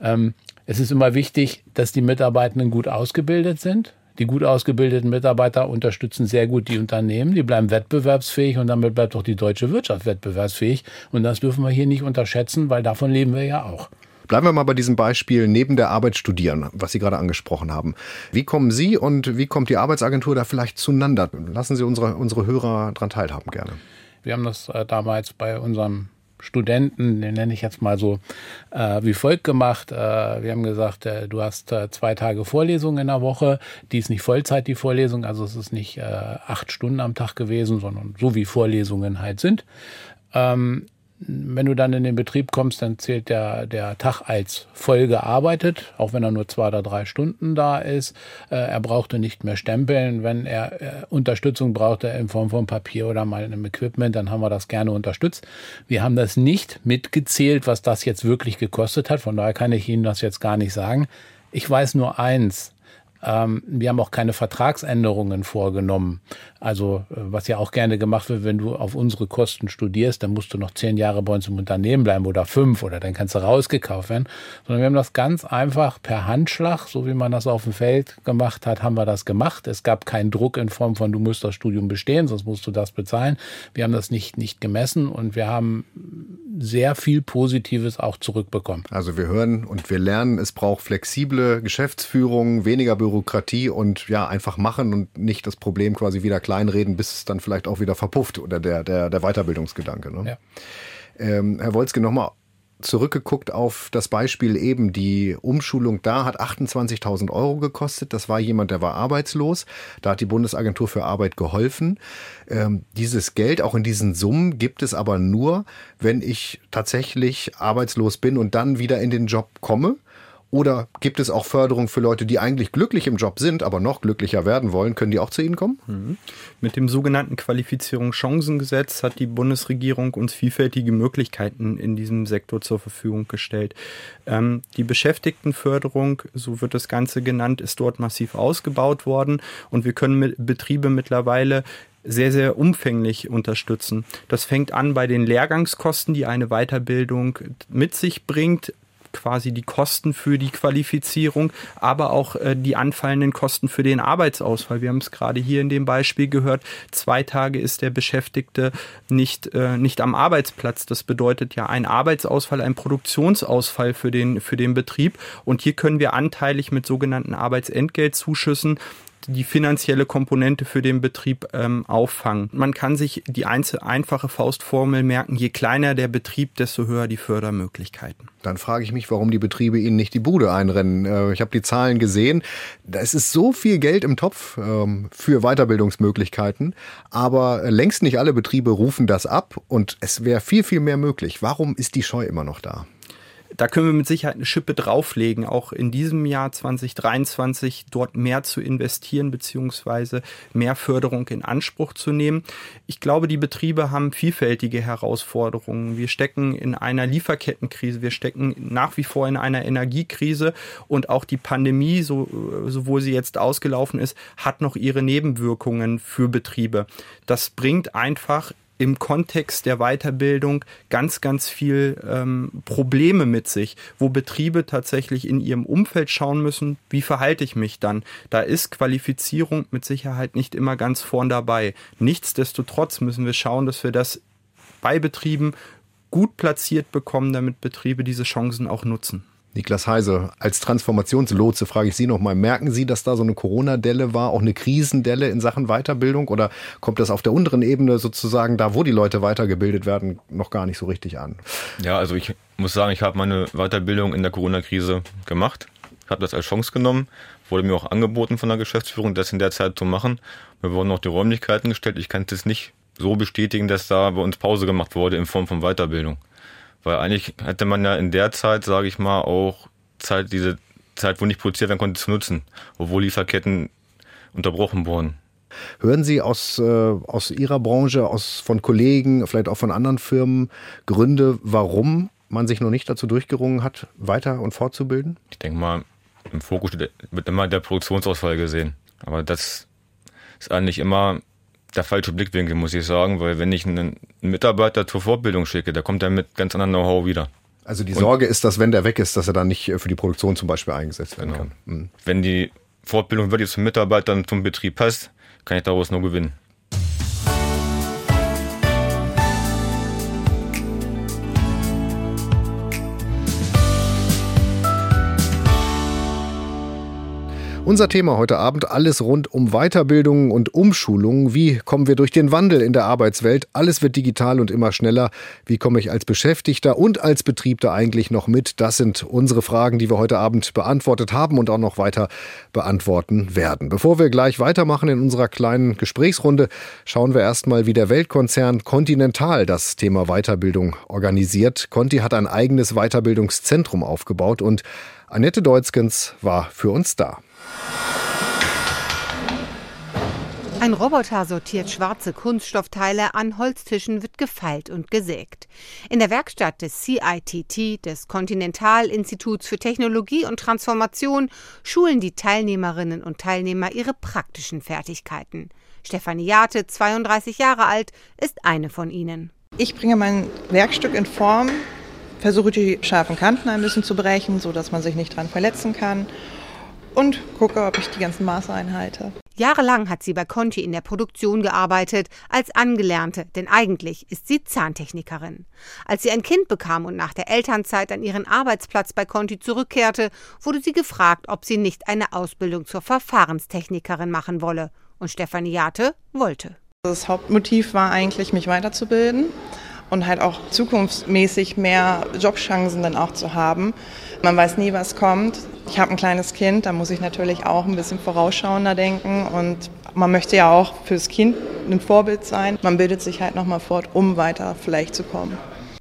[SPEAKER 3] Ähm, es ist immer wichtig, dass die Mitarbeitenden gut ausgebildet sind. Die gut ausgebildeten Mitarbeiter unterstützen sehr gut die Unternehmen, die bleiben wettbewerbsfähig und damit bleibt auch die deutsche Wirtschaft wettbewerbsfähig. Und das dürfen wir hier nicht unterschätzen, weil davon leben wir ja auch.
[SPEAKER 2] Bleiben wir mal bei diesem Beispiel neben der Arbeit studieren, was Sie gerade angesprochen haben. Wie kommen Sie und wie kommt die Arbeitsagentur da vielleicht zueinander? Lassen Sie unsere, unsere Hörer daran teilhaben gerne.
[SPEAKER 3] Wir haben das äh, damals bei unserem Studenten, den nenne ich jetzt mal so, äh, wie folgt gemacht. Äh, wir haben gesagt, äh, du hast äh, zwei Tage Vorlesung in der Woche. Die ist nicht Vollzeit, die Vorlesung. Also es ist nicht äh, acht Stunden am Tag gewesen, sondern so wie Vorlesungen halt sind. Ähm, wenn du dann in den Betrieb kommst, dann zählt der, der Tag als voll gearbeitet, auch wenn er nur zwei oder drei Stunden da ist. Äh, er brauchte nicht mehr stempeln. Wenn er äh, Unterstützung brauchte in Form von Papier oder mal einem Equipment, dann haben wir das gerne unterstützt. Wir haben das nicht mitgezählt, was das jetzt wirklich gekostet hat. Von daher kann ich Ihnen das jetzt gar nicht sagen. Ich weiß nur eins. Ähm, wir haben auch keine Vertragsänderungen vorgenommen. Also äh, was ja auch gerne gemacht wird, wenn du auf unsere Kosten studierst, dann musst du noch zehn Jahre bei uns im Unternehmen bleiben oder fünf oder dann kannst du rausgekauft werden. Sondern wir haben das ganz einfach per Handschlag, so wie man das auf dem Feld gemacht hat, haben wir das gemacht. Es gab keinen Druck in Form von, du musst das Studium bestehen, sonst musst du das bezahlen. Wir haben das nicht, nicht gemessen und wir haben sehr viel Positives auch zurückbekommen.
[SPEAKER 2] Also wir hören und wir lernen, es braucht flexible Geschäftsführung, weniger Bürokratie und ja, einfach machen und nicht das Problem quasi wieder kleinreden, bis es dann vielleicht auch wieder verpufft oder der, der, der Weiterbildungsgedanke. Ne? Ja. Ähm, Herr Wolzke, nochmal zurückgeguckt auf das Beispiel eben, die Umschulung da hat 28.000 Euro gekostet. Das war jemand, der war arbeitslos. Da hat die Bundesagentur für Arbeit geholfen. Ähm, dieses Geld, auch in diesen Summen, gibt es aber nur, wenn ich tatsächlich arbeitslos bin und dann wieder in den Job komme. Oder gibt es auch Förderung für Leute, die eigentlich glücklich im Job sind, aber noch glücklicher werden wollen? Können die auch zu Ihnen kommen? Mhm.
[SPEAKER 4] Mit dem sogenannten Qualifizierungschancengesetz hat die Bundesregierung uns vielfältige Möglichkeiten in diesem Sektor zur Verfügung gestellt. Ähm, die Beschäftigtenförderung, so wird das Ganze genannt, ist dort massiv ausgebaut worden und wir können Betriebe mittlerweile sehr, sehr umfänglich unterstützen. Das fängt an bei den Lehrgangskosten, die eine Weiterbildung mit sich bringt, quasi die Kosten für die Qualifizierung, aber auch äh, die anfallenden Kosten für den Arbeitsausfall. Wir haben es gerade hier in dem Beispiel gehört. Zwei Tage ist der Beschäftigte nicht, äh, nicht am Arbeitsplatz. Das bedeutet ja ein Arbeitsausfall, ein Produktionsausfall für den, für den Betrieb. Und hier können wir anteilig mit sogenannten Arbeitsentgeltzuschüssen die finanzielle Komponente für den Betrieb ähm, auffangen. Man kann sich die einzel einfache Faustformel merken, je kleiner der Betrieb, desto höher die Fördermöglichkeiten.
[SPEAKER 2] Dann frage ich mich, warum die Betriebe Ihnen nicht die Bude einrennen. Äh, ich habe die Zahlen gesehen. Es ist so viel Geld im Topf ähm, für Weiterbildungsmöglichkeiten, aber längst nicht alle Betriebe rufen das ab und es wäre viel, viel mehr möglich. Warum ist die Scheu immer noch da?
[SPEAKER 4] Da können wir mit Sicherheit eine Schippe drauflegen, auch in diesem Jahr 2023 dort mehr zu investieren beziehungsweise mehr Förderung in Anspruch zu nehmen. Ich glaube, die Betriebe haben vielfältige Herausforderungen. Wir stecken in einer Lieferkettenkrise, wir stecken nach wie vor in einer Energiekrise und auch die Pandemie, so, sowohl sie jetzt ausgelaufen ist, hat noch ihre Nebenwirkungen für Betriebe. Das bringt einfach im Kontext der Weiterbildung ganz, ganz viel ähm, Probleme mit sich, wo Betriebe tatsächlich in ihrem Umfeld schauen müssen, wie verhalte ich mich dann. Da ist Qualifizierung mit Sicherheit nicht immer ganz vorn dabei. Nichtsdestotrotz müssen wir schauen, dass wir das bei Betrieben gut platziert bekommen, damit Betriebe diese Chancen auch nutzen.
[SPEAKER 2] Niklas Heise, als Transformationslotse frage ich Sie nochmal, merken Sie, dass da so eine Corona-Delle war, auch eine Krisendelle in Sachen Weiterbildung oder kommt das auf der unteren Ebene sozusagen, da wo die Leute weitergebildet werden, noch gar nicht so richtig an?
[SPEAKER 5] Ja, also ich muss sagen, ich habe meine Weiterbildung in der Corona-Krise gemacht. Ich habe das als Chance genommen, wurde mir auch angeboten von der Geschäftsführung, das in der Zeit zu machen. Mir wurden auch die Räumlichkeiten gestellt. Ich kann es nicht so bestätigen, dass da bei uns Pause gemacht wurde in Form von Weiterbildung. Weil eigentlich hätte man ja in der Zeit, sage ich mal, auch Zeit, diese Zeit, wo nicht produziert werden konnte, zu nutzen, obwohl Lieferketten unterbrochen wurden.
[SPEAKER 2] Hören Sie aus, äh, aus Ihrer Branche, aus, von Kollegen, vielleicht auch von anderen Firmen Gründe, warum man sich noch nicht dazu durchgerungen hat, weiter und fortzubilden?
[SPEAKER 5] Ich denke mal, im Fokus wird immer der Produktionsausfall gesehen. Aber das ist eigentlich immer der falsche Blickwinkel, muss ich sagen, weil wenn ich einen Mitarbeiter zur Fortbildung schicke, der kommt dann mit ganz anderem Know-how wieder.
[SPEAKER 2] Also die Sorge Und, ist, dass wenn der weg ist, dass er dann nicht für die Produktion zum Beispiel eingesetzt werden genau. kann.
[SPEAKER 5] Mhm. Wenn die Fortbildung wirklich zum Mitarbeiter zum Betrieb passt, kann ich daraus nur gewinnen.
[SPEAKER 2] Unser Thema heute Abend, alles rund um Weiterbildung und Umschulung. Wie kommen wir durch den Wandel in der Arbeitswelt? Alles wird digital und immer schneller. Wie komme ich als Beschäftigter und als Betriebter eigentlich noch mit? Das sind unsere Fragen, die wir heute Abend beantwortet haben und auch noch weiter beantworten werden. Bevor wir gleich weitermachen in unserer kleinen Gesprächsrunde, schauen wir erstmal, wie der Weltkonzern Continental das Thema Weiterbildung organisiert. Conti hat ein eigenes Weiterbildungszentrum aufgebaut und Annette Deutzgens war für uns da.
[SPEAKER 11] Ein Roboter sortiert schwarze Kunststoffteile, an Holztischen wird gefeilt und gesägt. In der Werkstatt des CITT, des Kontinentalinstituts für Technologie und Transformation, schulen die Teilnehmerinnen und Teilnehmer ihre praktischen Fertigkeiten. Stefanie Jate, 32 Jahre alt, ist eine von ihnen.
[SPEAKER 12] Ich bringe mein Werkstück in Form, versuche die scharfen Kanten ein bisschen zu brechen, sodass man sich nicht dran verletzen kann und gucke, ob ich die ganzen Maße einhalte.
[SPEAKER 11] Jahrelang hat sie bei Conti in der Produktion gearbeitet, als Angelernte, denn eigentlich ist sie Zahntechnikerin. Als sie ein Kind bekam und nach der Elternzeit an ihren Arbeitsplatz bei Conti zurückkehrte, wurde sie gefragt, ob sie nicht eine Ausbildung zur Verfahrenstechnikerin machen wolle. Und Stefanie Jate wollte.
[SPEAKER 12] Das Hauptmotiv war eigentlich, mich weiterzubilden und halt auch zukunftsmäßig mehr Jobchancen dann auch zu haben. Man weiß nie, was kommt. Ich habe ein kleines Kind, da muss ich natürlich auch ein bisschen vorausschauender denken und man möchte ja auch fürs Kind ein Vorbild sein. Man bildet sich halt nochmal fort, um weiter vielleicht zu kommen.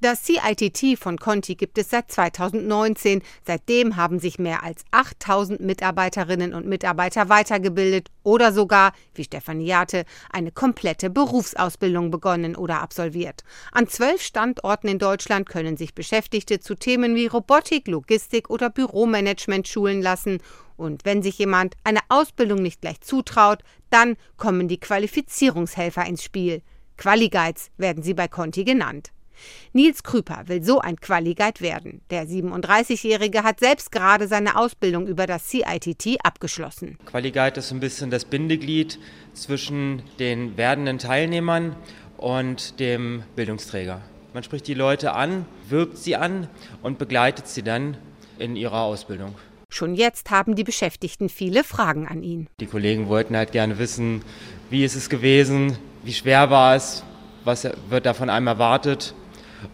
[SPEAKER 11] Das CITT von Conti gibt es seit 2019. Seitdem haben sich mehr als 8000 Mitarbeiterinnen und Mitarbeiter weitergebildet oder sogar, wie Stefanie Jate, eine komplette Berufsausbildung begonnen oder absolviert. An zwölf Standorten in Deutschland können sich Beschäftigte zu Themen wie Robotik, Logistik oder Büromanagement schulen lassen. Und wenn sich jemand eine Ausbildung nicht gleich zutraut, dann kommen die Qualifizierungshelfer ins Spiel. Quali-Guides werden sie bei Conti genannt. Nils Krüper will so ein Quali-Guide werden. Der 37-Jährige hat selbst gerade seine Ausbildung über das CITT abgeschlossen.
[SPEAKER 13] Quali-Guide ist ein bisschen das Bindeglied zwischen den werdenden Teilnehmern und dem Bildungsträger. Man spricht die Leute an, wirbt sie an und begleitet sie dann in ihrer Ausbildung.
[SPEAKER 11] Schon jetzt haben die Beschäftigten viele Fragen an ihn.
[SPEAKER 13] Die Kollegen wollten halt gerne wissen, wie ist es gewesen, wie schwer war es, was wird da von einem erwartet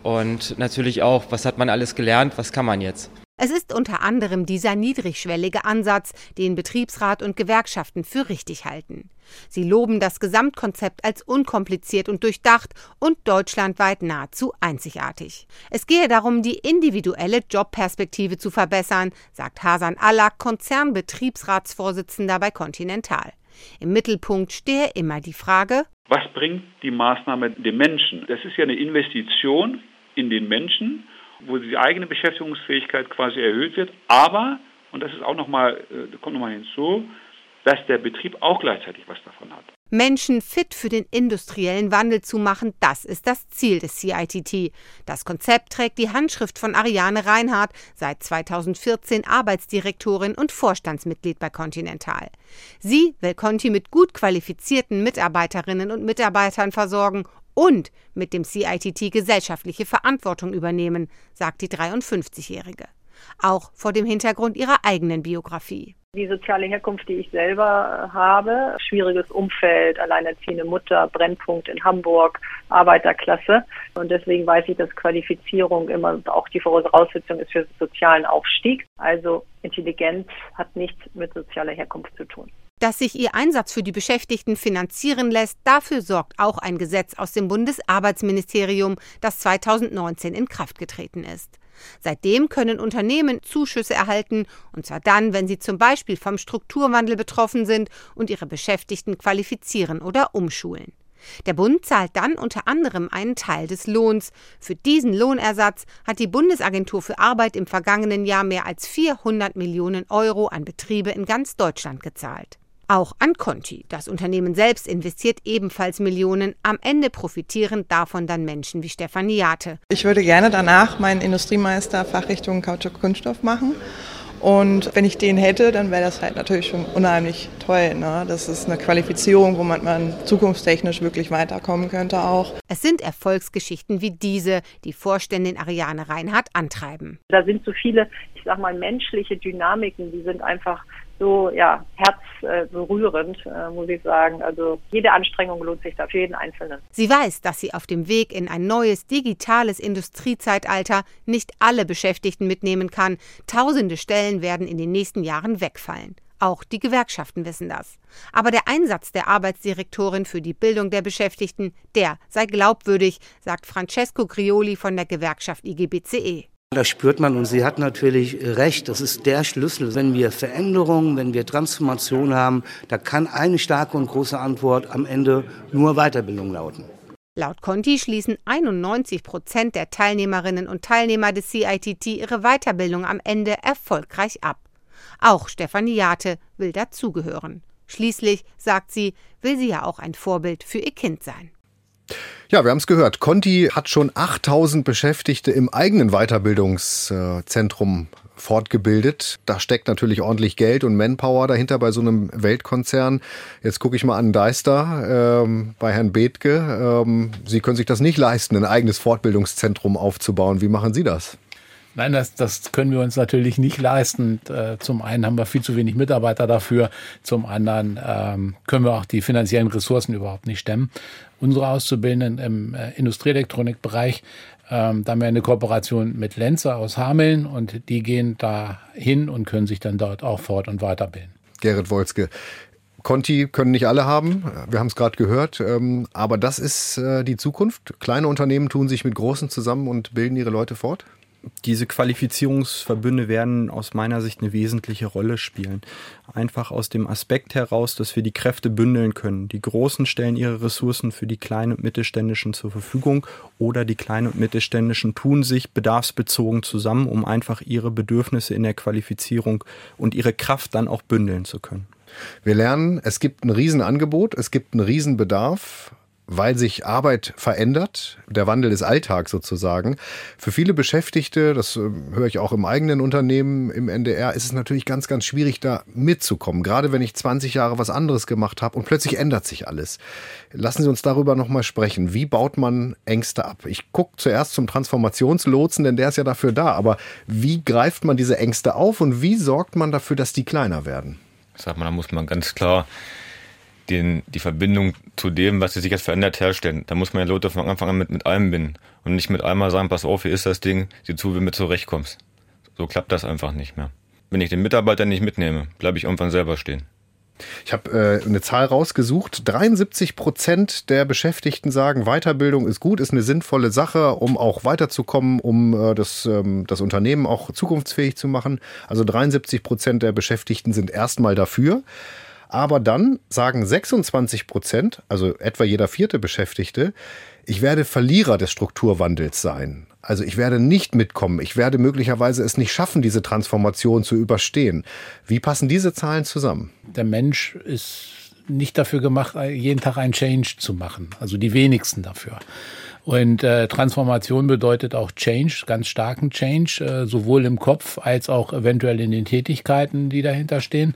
[SPEAKER 13] und natürlich auch, was hat man alles gelernt, was kann man jetzt.
[SPEAKER 11] Es ist unter anderem dieser niedrigschwellige Ansatz, den Betriebsrat und Gewerkschaften für richtig halten. Sie loben das Gesamtkonzept als unkompliziert und durchdacht und deutschlandweit nahezu einzigartig. Es gehe darum, die individuelle Jobperspektive zu verbessern, sagt Hasan Allah, Konzernbetriebsratsvorsitzender bei Continental. Im Mittelpunkt stehe immer die Frage,
[SPEAKER 14] was bringt die Maßnahme dem Menschen? Das ist ja eine Investition in den Menschen, wo die eigene Beschäftigungsfähigkeit quasi erhöht wird, aber, und das ist auch nochmal, äh, kommt nochmal hinzu, dass der Betrieb auch gleichzeitig was davon hat.
[SPEAKER 11] Menschen fit für den industriellen Wandel zu machen, das ist das Ziel des CITT. Das Konzept trägt die Handschrift von Ariane Reinhardt, seit 2014 Arbeitsdirektorin und Vorstandsmitglied bei Continental. Sie will Conti mit gut qualifizierten Mitarbeiterinnen und Mitarbeitern versorgen und mit dem CITT gesellschaftliche Verantwortung übernehmen, sagt die 53-Jährige. Auch vor dem Hintergrund ihrer eigenen Biografie.
[SPEAKER 15] Die soziale Herkunft, die ich selber habe, schwieriges Umfeld, alleinerziehende Mutter, Brennpunkt in Hamburg, Arbeiterklasse. Und deswegen weiß ich, dass Qualifizierung immer auch die Voraussetzung ist für sozialen Aufstieg. Also Intelligenz hat nichts mit sozialer Herkunft zu tun.
[SPEAKER 11] Dass sich ihr Einsatz für die Beschäftigten finanzieren lässt, dafür sorgt auch ein Gesetz aus dem Bundesarbeitsministerium, das 2019 in Kraft getreten ist. Seitdem können Unternehmen Zuschüsse erhalten, und zwar dann, wenn sie zum Beispiel vom Strukturwandel betroffen sind und ihre Beschäftigten qualifizieren oder umschulen. Der Bund zahlt dann unter anderem einen Teil des Lohns. Für diesen Lohnersatz hat die Bundesagentur für Arbeit im vergangenen Jahr mehr als 400 Millionen Euro an Betriebe in ganz Deutschland gezahlt. Auch an Conti. Das Unternehmen selbst investiert ebenfalls Millionen. Am Ende profitieren davon dann Menschen wie Stefanie Jate.
[SPEAKER 12] Ich würde gerne danach meinen Industriemeister Fachrichtung Kautschuk Kunststoff machen. Und wenn ich den hätte, dann wäre das halt natürlich schon unheimlich toll. Ne? Das ist eine Qualifizierung, wo man, man zukunftstechnisch wirklich weiterkommen könnte auch.
[SPEAKER 11] Es sind Erfolgsgeschichten wie diese, die Vorständin Ariane Reinhardt antreiben.
[SPEAKER 15] Da sind so viele, ich sag mal, menschliche Dynamiken, die sind einfach so ja, herzberührend, äh, muss ich sagen. Also jede Anstrengung lohnt sich da für jeden Einzelnen.
[SPEAKER 11] Sie weiß, dass sie auf dem Weg in ein neues digitales Industriezeitalter nicht alle Beschäftigten mitnehmen kann. Tausende Stellen werden in den nächsten Jahren wegfallen. Auch die Gewerkschaften wissen das. Aber der Einsatz der Arbeitsdirektorin für die Bildung der Beschäftigten, der sei glaubwürdig, sagt Francesco Grioli von der Gewerkschaft IGBCE.
[SPEAKER 16] Das spürt man und sie hat natürlich recht. Das ist der Schlüssel. Wenn wir Veränderungen, wenn wir Transformation haben, da kann eine starke und große Antwort am Ende nur Weiterbildung lauten.
[SPEAKER 11] Laut Conti schließen 91 Prozent der Teilnehmerinnen und Teilnehmer des CITT ihre Weiterbildung am Ende erfolgreich ab. Auch Stefanie Jate will dazugehören. Schließlich, sagt sie, will sie ja auch ein Vorbild für ihr Kind sein.
[SPEAKER 2] Ja, wir haben es gehört. Conti hat schon 8000 Beschäftigte im eigenen Weiterbildungszentrum fortgebildet. Da steckt natürlich ordentlich Geld und Manpower dahinter bei so einem Weltkonzern. Jetzt gucke ich mal an Deister ähm, bei Herrn Bethke. Ähm, Sie können sich das nicht leisten, ein eigenes Fortbildungszentrum aufzubauen. Wie machen Sie das?
[SPEAKER 3] Nein, das, das können wir uns natürlich nicht leisten. Äh, zum einen haben wir viel zu wenig Mitarbeiter dafür, zum anderen ähm, können wir auch die finanziellen Ressourcen überhaupt nicht stemmen. Unsere Auszubildenden im äh, Industrieelektronikbereich, ähm, da haben wir eine Kooperation mit Lenzer aus Hameln und die gehen da hin und können sich dann dort auch fort- und weiterbilden.
[SPEAKER 2] Gerrit Wolzke, Conti können nicht alle haben, wir haben es gerade gehört, ähm, aber das ist äh, die Zukunft. Kleine Unternehmen tun sich mit großen zusammen und bilden ihre Leute fort?
[SPEAKER 4] Diese Qualifizierungsverbünde werden aus meiner Sicht eine wesentliche Rolle spielen. Einfach aus dem Aspekt heraus, dass wir die Kräfte bündeln können. Die Großen stellen ihre Ressourcen für die kleinen und mittelständischen zur Verfügung oder die kleinen und mittelständischen tun sich bedarfsbezogen zusammen, um einfach ihre Bedürfnisse in der Qualifizierung und ihre Kraft dann auch bündeln zu können.
[SPEAKER 2] Wir lernen, es gibt ein Riesenangebot, es gibt einen Riesenbedarf weil sich Arbeit verändert, der Wandel ist Alltag sozusagen. Für viele Beschäftigte, das äh, höre ich auch im eigenen Unternehmen im NDR, ist es natürlich ganz, ganz schwierig, da mitzukommen. Gerade wenn ich 20 Jahre was anderes gemacht habe und plötzlich ändert sich alles. Lassen Sie uns darüber nochmal sprechen. Wie baut man Ängste ab? Ich gucke zuerst zum Transformationslotsen, denn der ist ja dafür da. Aber wie greift man diese Ängste auf und wie sorgt man dafür, dass die kleiner werden?
[SPEAKER 5] Sag mal, da muss man ganz klar den, die Verbindung zu dem, was sich jetzt verändert, herstellen. Da muss man ja Leute von Anfang an mit, mit allem binden und nicht mit einmal sagen, pass auf, hier ist das Ding, sieh zu, wie du mit zurechtkommst. So klappt das einfach nicht mehr. Wenn ich den Mitarbeiter nicht mitnehme, bleibe ich irgendwann selber stehen.
[SPEAKER 2] Ich habe äh, eine Zahl rausgesucht. 73 Prozent der Beschäftigten sagen, Weiterbildung ist gut, ist eine sinnvolle Sache, um auch weiterzukommen, um äh, das, ähm, das Unternehmen auch zukunftsfähig zu machen. Also 73 Prozent der Beschäftigten sind erstmal dafür. Aber dann sagen 26 Prozent, also etwa jeder vierte Beschäftigte, ich werde Verlierer des Strukturwandels sein. Also ich werde nicht mitkommen. Ich werde möglicherweise es nicht schaffen, diese Transformation zu überstehen. Wie passen diese Zahlen zusammen?
[SPEAKER 3] Der Mensch ist nicht dafür gemacht, jeden Tag einen Change zu machen. Also die wenigsten dafür. Und äh, Transformation bedeutet auch Change, ganz starken Change, äh, sowohl im Kopf als auch eventuell in den Tätigkeiten, die dahinter stehen.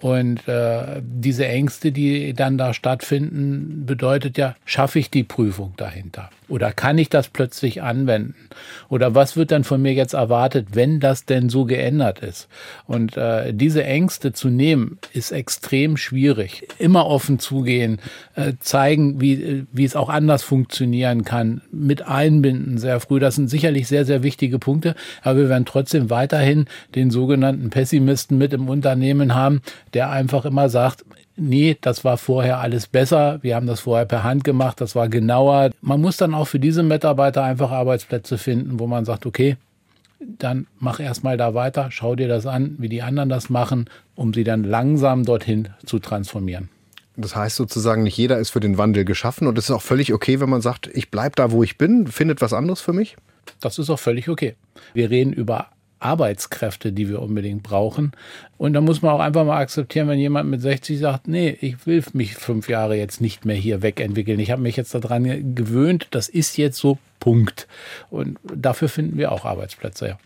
[SPEAKER 3] Und äh, diese Ängste, die dann da stattfinden, bedeutet ja, schaffe ich die Prüfung dahinter? Oder kann ich das plötzlich anwenden? Oder was wird dann von mir jetzt erwartet, wenn das denn so geändert ist? Und äh, diese Ängste zu nehmen, ist extrem schwierig. Immer offen zugehen, äh, zeigen, wie, wie es auch anders funktionieren kann, mit einbinden sehr früh. Das sind sicherlich sehr, sehr wichtige Punkte. Aber wir werden trotzdem weiterhin den sogenannten Pessimisten mit im Unternehmen haben, der einfach immer sagt, nee, das war vorher alles besser, wir haben das vorher per Hand gemacht, das war genauer. Man muss dann auch für diese Mitarbeiter einfach Arbeitsplätze finden, wo man sagt, okay, dann mach erstmal da weiter, schau dir das an, wie die anderen das machen, um sie dann langsam dorthin zu transformieren.
[SPEAKER 2] Das heißt sozusagen, nicht jeder ist für den Wandel geschaffen und es ist auch völlig okay, wenn man sagt, ich bleibe da, wo ich bin, findet was anderes für mich?
[SPEAKER 3] Das ist auch völlig okay. Wir reden über Arbeitskräfte, die wir unbedingt brauchen. Und da muss man auch einfach mal akzeptieren, wenn jemand mit 60 sagt, nee, ich will mich fünf Jahre jetzt nicht mehr hier wegentwickeln. Ich habe mich jetzt daran gewöhnt, das ist jetzt so Punkt. Und dafür finden wir auch Arbeitsplätze, ja.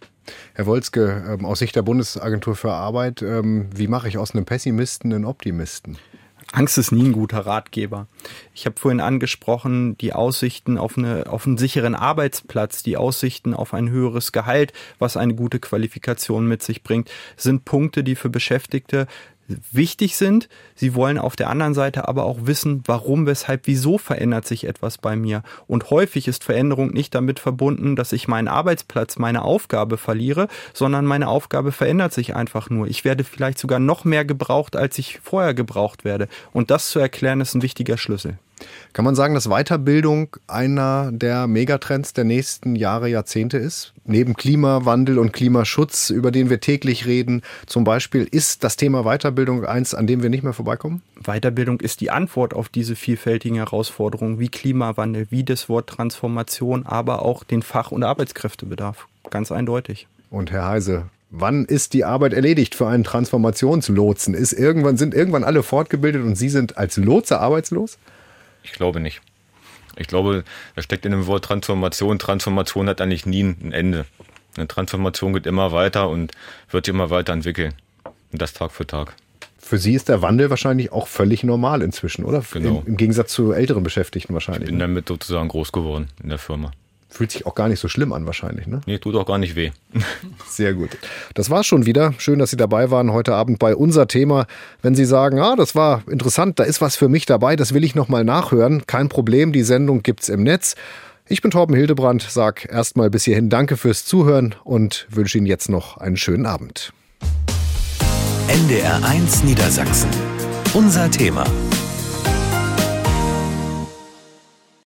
[SPEAKER 2] Herr Wolzke, ähm, aus Sicht der Bundesagentur für Arbeit, ähm, wie mache ich aus einem Pessimisten einen Optimisten?
[SPEAKER 4] Angst ist nie ein guter Ratgeber. Ich habe vorhin angesprochen, die Aussichten auf, eine, auf einen sicheren Arbeitsplatz, die Aussichten auf ein höheres Gehalt, was eine gute Qualifikation mit sich bringt, sind Punkte, die für Beschäftigte wichtig sind. Sie wollen auf der anderen Seite aber auch wissen, warum, weshalb, wieso verändert sich etwas bei mir. Und häufig ist Veränderung nicht damit verbunden, dass ich meinen Arbeitsplatz, meine Aufgabe verliere, sondern meine Aufgabe verändert sich einfach nur. Ich werde vielleicht sogar noch mehr gebraucht, als ich vorher gebraucht werde. Und das zu erklären, ist ein wichtiger Schlüssel.
[SPEAKER 2] Kann man sagen, dass Weiterbildung einer der Megatrends der nächsten Jahre, Jahrzehnte ist? Neben Klimawandel und Klimaschutz, über den wir täglich reden, zum Beispiel, ist das Thema Weiterbildung eins, an dem wir nicht mehr vorbeikommen?
[SPEAKER 4] Weiterbildung ist die Antwort auf diese vielfältigen Herausforderungen wie Klimawandel, wie das Wort Transformation, aber auch den Fach- und Arbeitskräftebedarf. Ganz eindeutig.
[SPEAKER 2] Und Herr Heise, Wann ist die Arbeit erledigt für einen Transformationslotsen? Ist irgendwann, sind irgendwann alle fortgebildet und Sie sind als Lotse arbeitslos?
[SPEAKER 5] Ich glaube nicht. Ich glaube, da steckt in dem Wort Transformation. Transformation hat eigentlich nie ein Ende. Eine Transformation geht immer weiter und wird sich immer weiterentwickeln. Und das Tag für Tag.
[SPEAKER 2] Für Sie ist der Wandel wahrscheinlich auch völlig normal inzwischen, oder?
[SPEAKER 5] Genau.
[SPEAKER 2] Im, Im, Gegensatz zu älteren Beschäftigten wahrscheinlich.
[SPEAKER 5] Ich bin ne? damit sozusagen groß geworden in der Firma.
[SPEAKER 2] Fühlt sich auch gar nicht so schlimm an wahrscheinlich, ne?
[SPEAKER 5] Nee, tut auch gar nicht weh. <laughs>
[SPEAKER 2] Sehr gut. Das war schon wieder. Schön, dass Sie dabei waren heute Abend bei unser Thema. Wenn Sie sagen, ah, das war interessant, da ist was für mich dabei, das will ich nochmal nachhören, kein Problem, die Sendung gibt's im Netz. Ich bin Torben Hildebrand, sag erstmal bis hierhin Danke fürs Zuhören und wünsche Ihnen jetzt noch einen schönen Abend.
[SPEAKER 1] NDR1 Niedersachsen. Unser Thema.